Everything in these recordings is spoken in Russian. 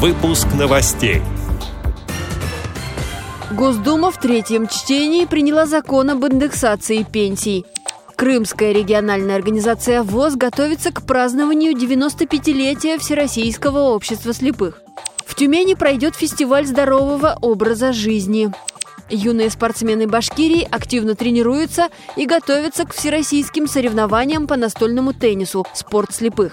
Выпуск новостей. Госдума в третьем чтении приняла закон об индексации пенсий. Крымская региональная организация ВОЗ готовится к празднованию 95-летия Всероссийского общества слепых. В Тюмени пройдет фестиваль здорового образа жизни. Юные спортсмены Башкирии активно тренируются и готовятся к всероссийским соревнованиям по настольному теннису «Спорт слепых».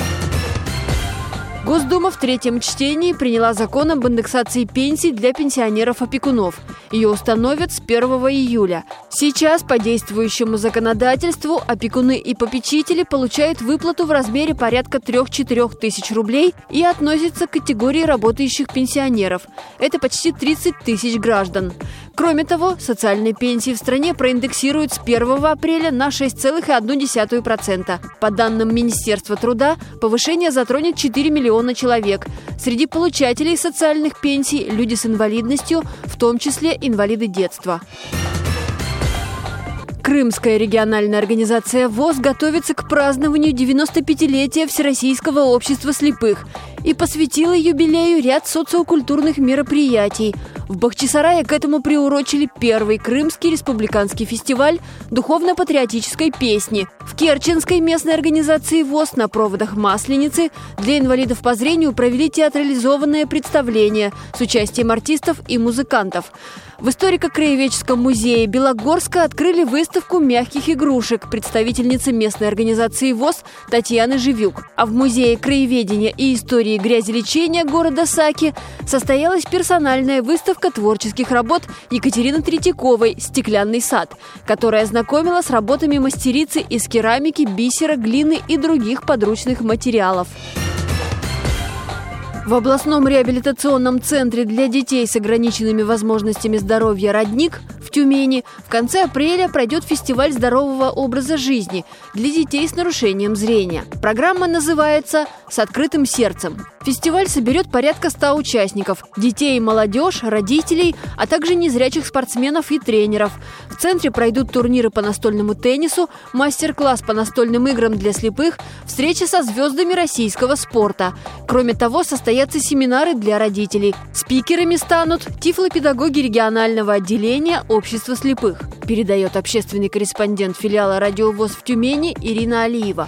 Госдума в третьем чтении приняла закон об индексации пенсий для пенсионеров-опекунов. Ее установят с 1 июля. Сейчас по действующему законодательству опекуны и попечители получают выплату в размере порядка 3-4 тысяч рублей и относятся к категории работающих пенсионеров. Это почти 30 тысяч граждан. Кроме того, социальные пенсии в стране проиндексируют с 1 апреля на 6,1%. По данным Министерства труда, повышение затронет 4 миллиона человек. Среди получателей социальных пенсий – люди с инвалидностью, в том числе инвалиды детства. Крымская региональная организация ВОЗ готовится к празднованию 95-летия Всероссийского общества слепых и посвятила юбилею ряд социокультурных мероприятий. В Бахчисарае к этому приурочили первый Крымский республиканский фестиваль духовно-патриотической песни. В Керченской местной организации ВОЗ на проводах Масленицы для инвалидов по зрению провели театрализованное представление с участием артистов и музыкантов. В историко-краеведческом музее Белогорска открыли выставку мягких игрушек представительницы местной организации ВОЗ Татьяны Живюк. А в музее краеведения и истории грязелечения города Саки состоялась персональная выставка творческих работ Екатерины Третьяковой «Стеклянный сад», которая знакомила с работами мастерицы из керамики, бисера, глины и других подручных материалов. В областном реабилитационном центре для детей с ограниченными возможностями здоровья «Родник» в Тюмени в конце апреля пройдет фестиваль здорового образа жизни для детей с нарушением зрения. Программа называется «С открытым сердцем». Фестиваль соберет порядка 100 участников – детей и молодежь, родителей, а также незрячих спортсменов и тренеров. В центре пройдут турниры по настольному теннису, мастер-класс по настольным играм для слепых, встречи со звездами российского спорта. Кроме того, состоятся семинары для родителей. Спикерами станут тифлопедагоги регионального отделения Общества слепых, передает общественный корреспондент филиала «Радиовоз» в Тюмени Ирина Алиева.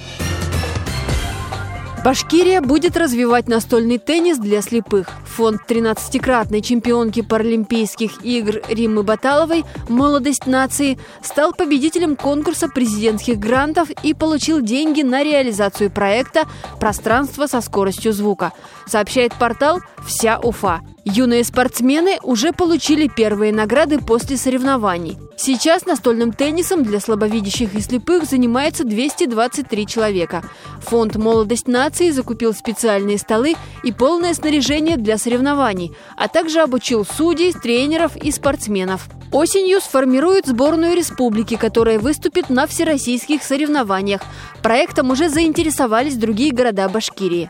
Башкирия будет развивать настольный теннис для слепых. Фонд 13-кратной чемпионки Паралимпийских игр Риммы Баталовой «Молодость нации» стал победителем конкурса президентских грантов и получил деньги на реализацию проекта «Пространство со скоростью звука», сообщает портал «Вся Уфа». Юные спортсмены уже получили первые награды после соревнований. Сейчас настольным теннисом для слабовидящих и слепых занимается 223 человека. Фонд «Молодость нации» закупил специальные столы и полное снаряжение для соревнований, а также обучил судей, тренеров и спортсменов. Осенью сформируют сборную республики, которая выступит на всероссийских соревнованиях. Проектом уже заинтересовались другие города Башкирии.